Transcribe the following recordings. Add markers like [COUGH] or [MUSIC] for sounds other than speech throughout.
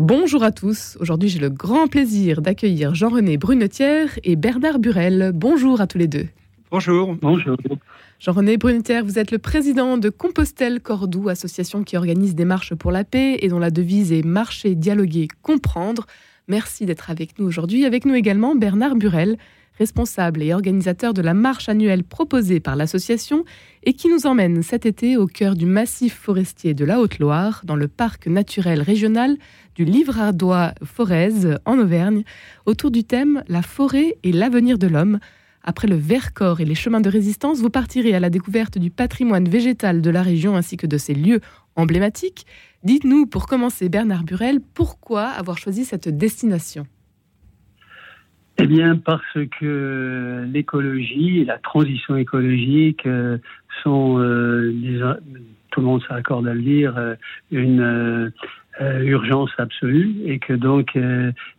Bonjour à tous. Aujourd'hui, j'ai le grand plaisir d'accueillir Jean-René Brunetière et Bernard Burel. Bonjour à tous les deux. Bonjour. Bonjour. Jean-René Brunetière, vous êtes le président de Compostelle Cordoue, association qui organise des marches pour la paix et dont la devise est marcher, dialoguer, comprendre. Merci d'être avec nous aujourd'hui. Avec nous également Bernard Burel, responsable et organisateur de la marche annuelle proposée par l'association et qui nous emmène cet été au cœur du massif forestier de la Haute-Loire, dans le parc naturel régional du Livradois Forez en Auvergne, autour du thème La forêt et l'avenir de l'homme. Après le Vercors et les chemins de résistance, vous partirez à la découverte du patrimoine végétal de la région ainsi que de ses lieux emblématiques. Dites-nous, pour commencer, Bernard Burel, pourquoi avoir choisi cette destination? Eh bien, parce que l'écologie et la transition écologique euh, sont, euh, tout le monde s'accorde à le dire, euh, une urgence absolue et que donc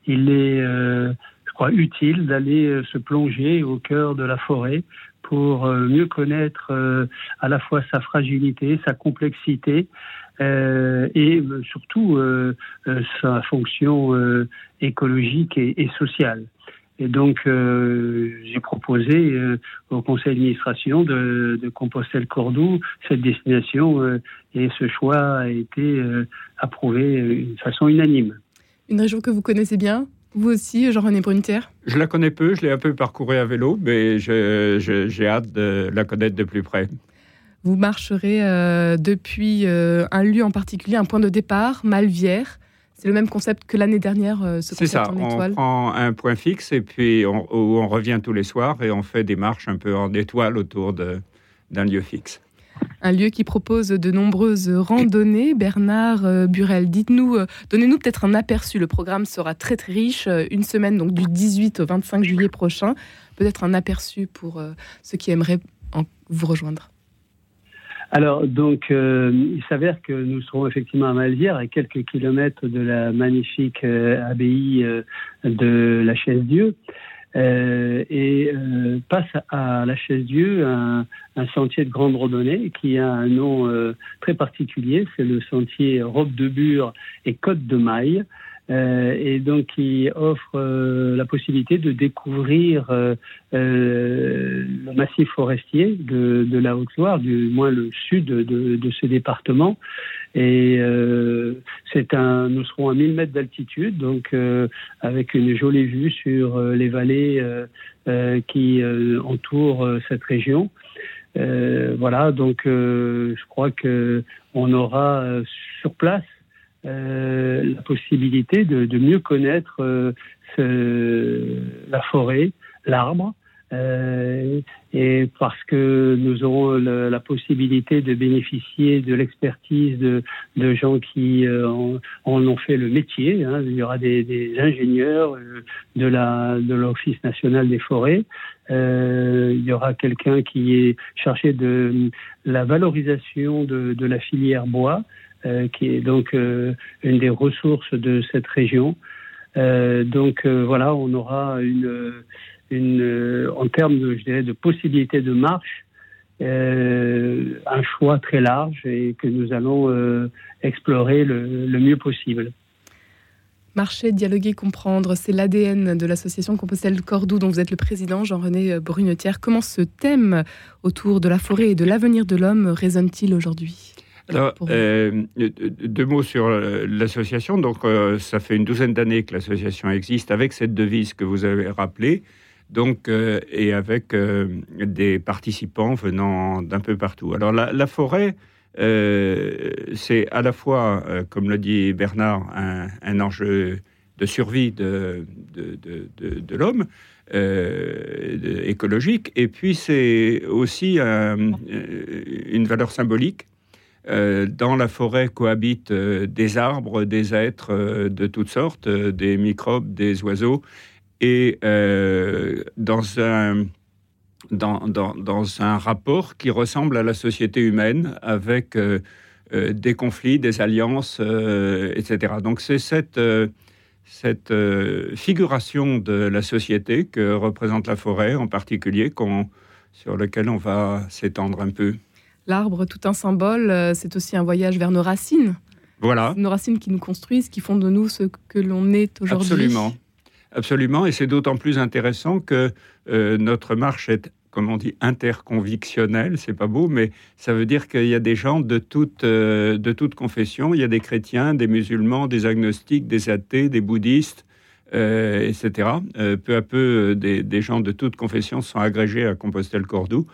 il est, je crois, utile d'aller se plonger au cœur de la forêt pour mieux connaître à la fois sa fragilité, sa complexité, et surtout sa fonction écologique et sociale. Et donc, euh, j'ai proposé euh, au conseil d'administration de, de Compostelle-Cordoue cette destination euh, et ce choix a été approuvé de façon unanime. Une région que vous connaissez bien vous aussi, Jean-René Brunetière Je la connais peu, je l'ai un peu parcouru à vélo, mais j'ai hâte de la connaître de plus près. Vous marcherez depuis un lieu en particulier, un point de départ, Malvière. C'est le même concept que l'année dernière, euh, ce C'est ça, on prend un point fixe et puis on, on revient tous les soirs et on fait des marches un peu en étoile autour d'un lieu fixe. Un lieu qui propose de nombreuses randonnées. Bernard euh, Burel, dites-nous, euh, donnez-nous peut-être un aperçu. Le programme sera très très riche, une semaine donc du 18 au 25 juillet prochain. Peut-être un aperçu pour ceux qui aimeraient vous rejoindre. Alors, donc, euh, il s'avère que nous serons effectivement à Malvière, à quelques kilomètres de la magnifique euh, abbaye euh, de la Chaise-Dieu. et passe à la Chaise-Dieu un, un, sentier de grande randonnée qui a un nom très particulier, c'est le sentier Robe de Bure et Côte de Maille. Euh, et donc qui offre euh, la possibilité de découvrir euh, le massif forestier de, de la Haute-Loire, du moins le sud de, de ce département. Et c'est un, nous serons à 1000 mètres d'altitude, donc avec une jolie vue sur les vallées qui entourent cette région. voilà, donc je crois que on aura sur place euh, la possibilité de, de, mieux connaître euh, ce, la forêt, l'arbre, euh, et parce que nous aurons la possibilité de bénéficier de l'expertise de, gens qui euh, en, ont fait le métier. Hein. Il y aura des, ingénieurs de la de l'Office national des forêts. il y aura quelqu'un qui est chargé de la valorisation de, la filière bois. Euh, qui est donc euh, une des ressources de cette région. Euh, donc voilà, on aura une, une en termes de, je dirais, de possibilités de marche, un choix très large et que nous allons explorer le, le, mieux possible. Marcher, dialoguer, comprendre, c'est l'ADN de l'association Compostelle Cordoue dont vous êtes le président, Jean-René Brunetière. Comment ce thème autour de la forêt et de l'avenir de l'homme résonne-t-il aujourd'hui? Alors, euh, deux mots sur euh, l'association. Donc, euh, ça fait une douzaine d'années que l'association existe avec cette devise que vous avez rappelée. Donc, et avec des participants venant d'un peu partout. Alors, la, forêt, c'est à la fois, comme le dit Bernard, un, enjeu de survie de, de, l'homme, écologique, et puis c'est aussi une valeur symbolique euh, dans la forêt cohabitent euh, des arbres, des êtres euh, de toutes sortes, des microbes, des oiseaux, et dans un, dans, dans, dans, un rapport qui ressemble à la société humaine, avec des conflits, des alliances, etc. Donc c'est cette, cette figuration de la société que représente la forêt en particulier, sur laquelle on va s'étendre un peu. L'arbre, tout un symbole, euh, c'est aussi un voyage vers nos racines. Voilà. Nos racines qui nous construisent, qui font de nous ce que l'on est aujourd'hui. Absolument. Absolument. Et c'est d'autant plus intéressant que euh, notre marche est comme on dit, interconvictionnelle, c'est pas beau, mais ça veut dire qu'il y a des gens de toute, euh, de toute confession. Il y a des chrétiens, des musulmans, des agnostiques, des athées, des bouddhistes, euh, etc. Euh, peu à peu, des, gens de toute confession sont agrégés à Compostelle-Cordoue.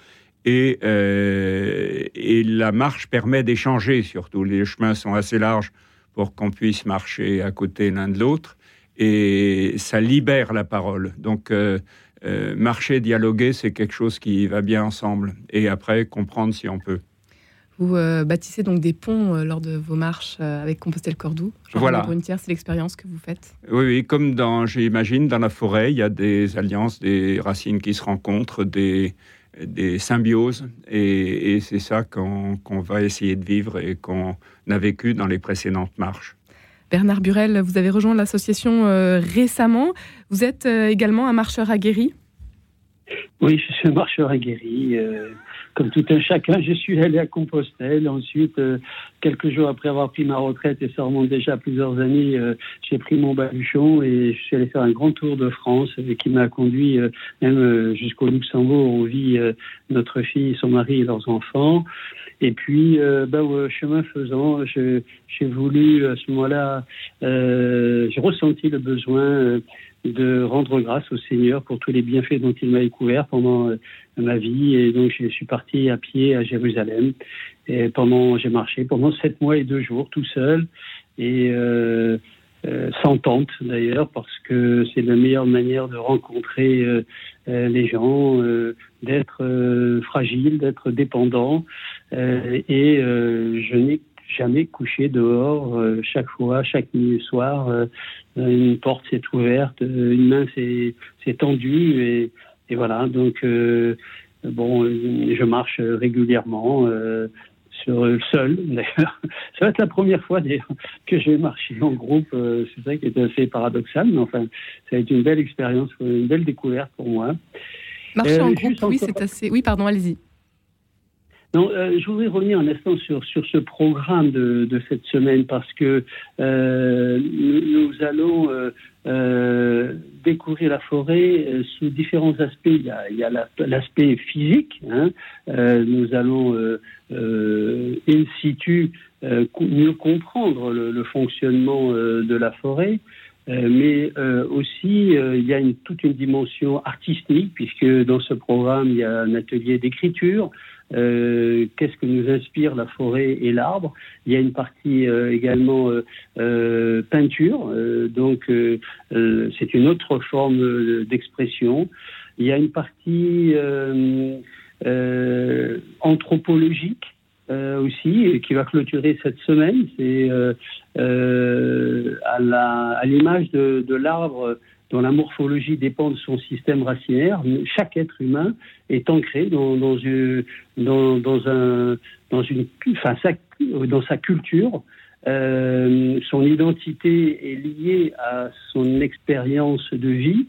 Et, et la marche permet d'échanger surtout. Les chemins sont assez larges pour qu'on puisse marcher à côté l'un de l'autre. Et ça libère la parole. Donc, euh, marcher, dialoguer, c'est quelque chose qui va bien ensemble. Et après, comprendre si on peut. Vous euh, bâtissez donc des ponts euh, lors de vos marches avec Compostelle-Cordoue. Voilà. c'est l'expérience que vous faites. Oui, oui comme dans, j'imagine, dans la forêt, il y a des alliances, des racines qui se rencontrent, des, des symbioses. Et, c'est ça qu'on va essayer de vivre et qu'on a vécu dans les précédentes marches. Bernard Burel, vous avez rejoint l'association euh, récemment. Vous êtes euh, également un marcheur aguerri? Oui, je suis un marcheur aguerri. Euh, comme tout un chacun, je suis allé à Compostelle. Ensuite, quelques jours après avoir pris ma retraite, et ça remonte déjà plusieurs années, j'ai pris mon baluchon et je suis allé faire un grand tour de France qui m'a conduit même jusqu'au Luxembourg où vit notre fille, son mari et leurs enfants. Et puis, euh, bah, chemin faisant, j'ai voulu à ce moment-là, euh, j'ai ressenti le besoin euh, de rendre grâce au Seigneur pour tous les bienfaits dont il m'a découvert pendant euh, ma vie. Et donc, je suis parti à pied à Jérusalem. Et pendant, j'ai marché pendant sept mois et deux jours tout seul. Et euh, euh, sans tente d'ailleurs, parce que c'est la meilleure manière de rencontrer euh, euh, les gens, d'être fragile, d'être dépendant. et je n'ai jamais couché dehors. chaque fois, chaque nuit soir, une porte s'est ouverte, une main s'est tendue et, et, voilà. Donc bon, je marche régulièrement sur le seul [LAUGHS] d'ailleurs. Ça va être la première fois que je vais marcher en groupe. Euh, c'est ça qui est assez paradoxal, mais enfin, ça a été une belle expérience, une belle découverte pour moi. Marcher en euh, groupe, oui, c'est assez. Oui, pardon, allez-y. Non, euh, je voudrais revenir un instant sur, sur ce programme de, de cette semaine parce que euh, nous, allons euh, euh, découvrir la forêt euh, sous différents aspects. Il y a, il y a l'aspect physique. Hein. nous allons in situ mieux comprendre le, le fonctionnement de la forêt. Mais aussi il y a une, toute une dimension artistique puisque dans ce programme il y a un atelier d'écriture, euh, qu'est-ce que nous inspire la forêt et l'arbre? Il y a une partie euh, également euh, peinture, donc c'est une autre forme d'expression. Il y a une partie anthropologique. Aussi, qui va clôturer cette semaine, c'est à l'image de, de l'arbre dont la morphologie dépend de son système racinaire. Chaque être humain est ancré dans, dans, une, dans, dans, un, dans, une, enfin, dans sa culture. Euh, son identité est liée à son expérience de vie.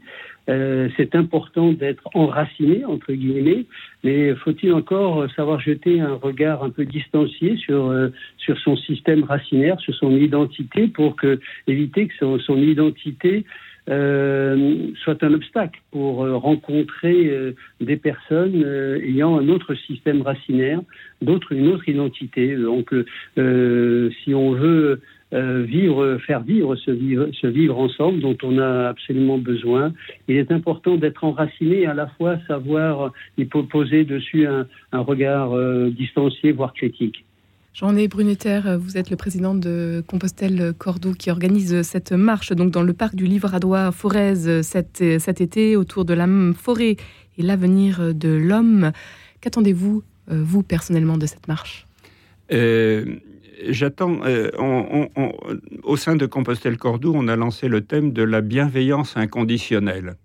Euh, c'est important d'être enraciné, entre guillemets, mais faut-il encore savoir jeter un regard un peu distancié sur, euh, sur son système racinaire, sur son identité, pour que, éviter que son, son identité euh, soit un obstacle pour euh, rencontrer euh, des personnes ayant un autre système racinaire, d'autres une autre identité. Donc, si on veut vivre, faire vivre ce, vivre ensemble dont on a absolument besoin. Il est important d'être enraciné à la fois savoir y poser dessus un regard distancié, voire critique. Jean-Né Brunetter, vous êtes le président de Compostelle Cordoue qui organise cette marche donc dans le parc du Livradois Forez cet, cet été autour de la forêt et l'avenir de l'homme. Qu'attendez-vous, euh, vous personnellement, de cette marche? Euh, J'attends. Euh, au sein de Compostelle Cordoue, on a lancé le thème de la bienveillance inconditionnelle.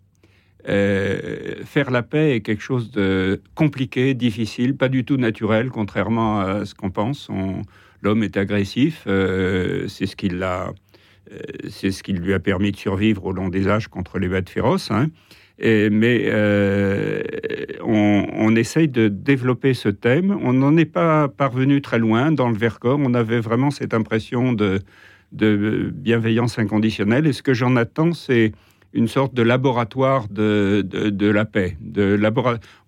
Euh, faire la paix est quelque chose de compliqué, difficile, pas du tout naturel, contrairement à ce qu'on pense. L'homme est agressif, euh, c'est ce qui l'a, euh, c'est ce qui lui a permis de survivre au long des âges contre les bêtes féroces. Hein. mais on, essaye de développer ce thème. On n'en est pas parvenu très loin dans le Vercors. On avait vraiment cette impression de bienveillance inconditionnelle. Et ce que j'en attends, c'est une sorte de laboratoire de, de, la paix. De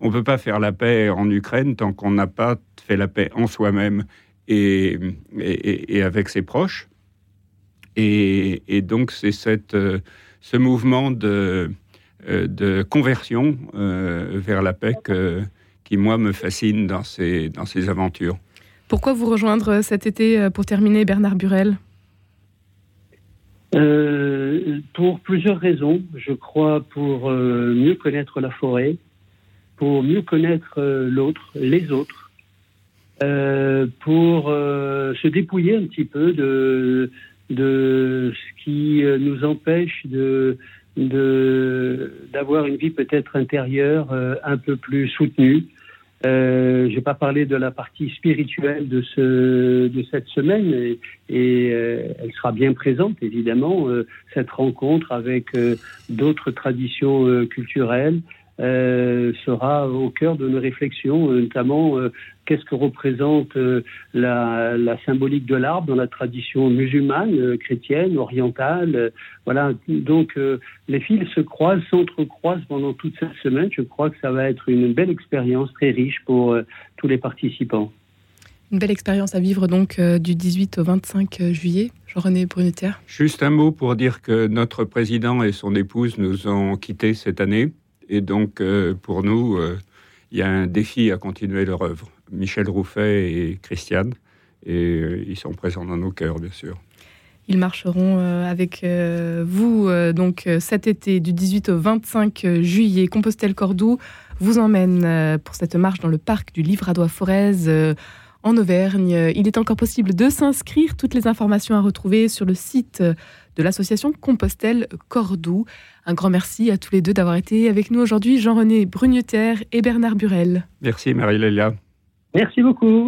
On ne peut pas faire la paix en Ukraine tant qu'on n'a pas fait la paix en soi-même et, et, avec ses proches. Et, et donc c'est cette, ce mouvement de, de conversion euh, vers la paix qui, moi, me fascine dans ces, dans ces aventures. Pourquoi vous rejoindre cet été euh, pour terminer, Bernard Burel? Euh, pour plusieurs raisons. Je crois pour euh, mieux connaître la forêt, pour mieux connaître euh, l'autre, les autres, pour se dépouiller un petit peu de, de ce qui nous empêche de d'avoir une vie peut-être intérieure un peu plus soutenue. Euh, je n'ai pas parlé de la partie spirituelle de, ce, de cette semaine et, et euh, elle sera bien présente évidemment, euh, cette rencontre avec euh, d'autres traditions culturelles, euh, sera au cœur de nos réflexions, euh, notamment euh, qu'est-ce que représente la, la, symbolique de l'arbre dans la tradition musulmane, chrétienne, orientale. voilà, donc les fils se croisent, s'entrecroisent pendant toute cette semaine. Je crois que ça va être une belle expérience très riche pour tous les participants. Une belle expérience à vivre donc du 18 au 25 juillet. Jean-René Bruneter. Juste un mot pour dire que notre président et son épouse nous ont quittés cette année. Et donc, euh, pour nous, euh, il y a un défi à continuer leur œuvre. Michel Rouffet et Christiane, et euh, ils sont présents dans nos cœurs, bien sûr. Ils marcheront avec vous donc cet été du 18 au 25 juillet. Compostelle-Cordoue vous emmène pour cette marche dans le parc du Livradois-Forez en Auvergne. Il est encore possible de s'inscrire. Toutes les informations à retrouver sur le site de l'association Compostelle Cordoue. Un grand merci à tous les deux d'avoir été avec nous aujourd'hui, Jean-René Brugneter et Bernard Burel. Merci Marie-Lélia. Merci beaucoup.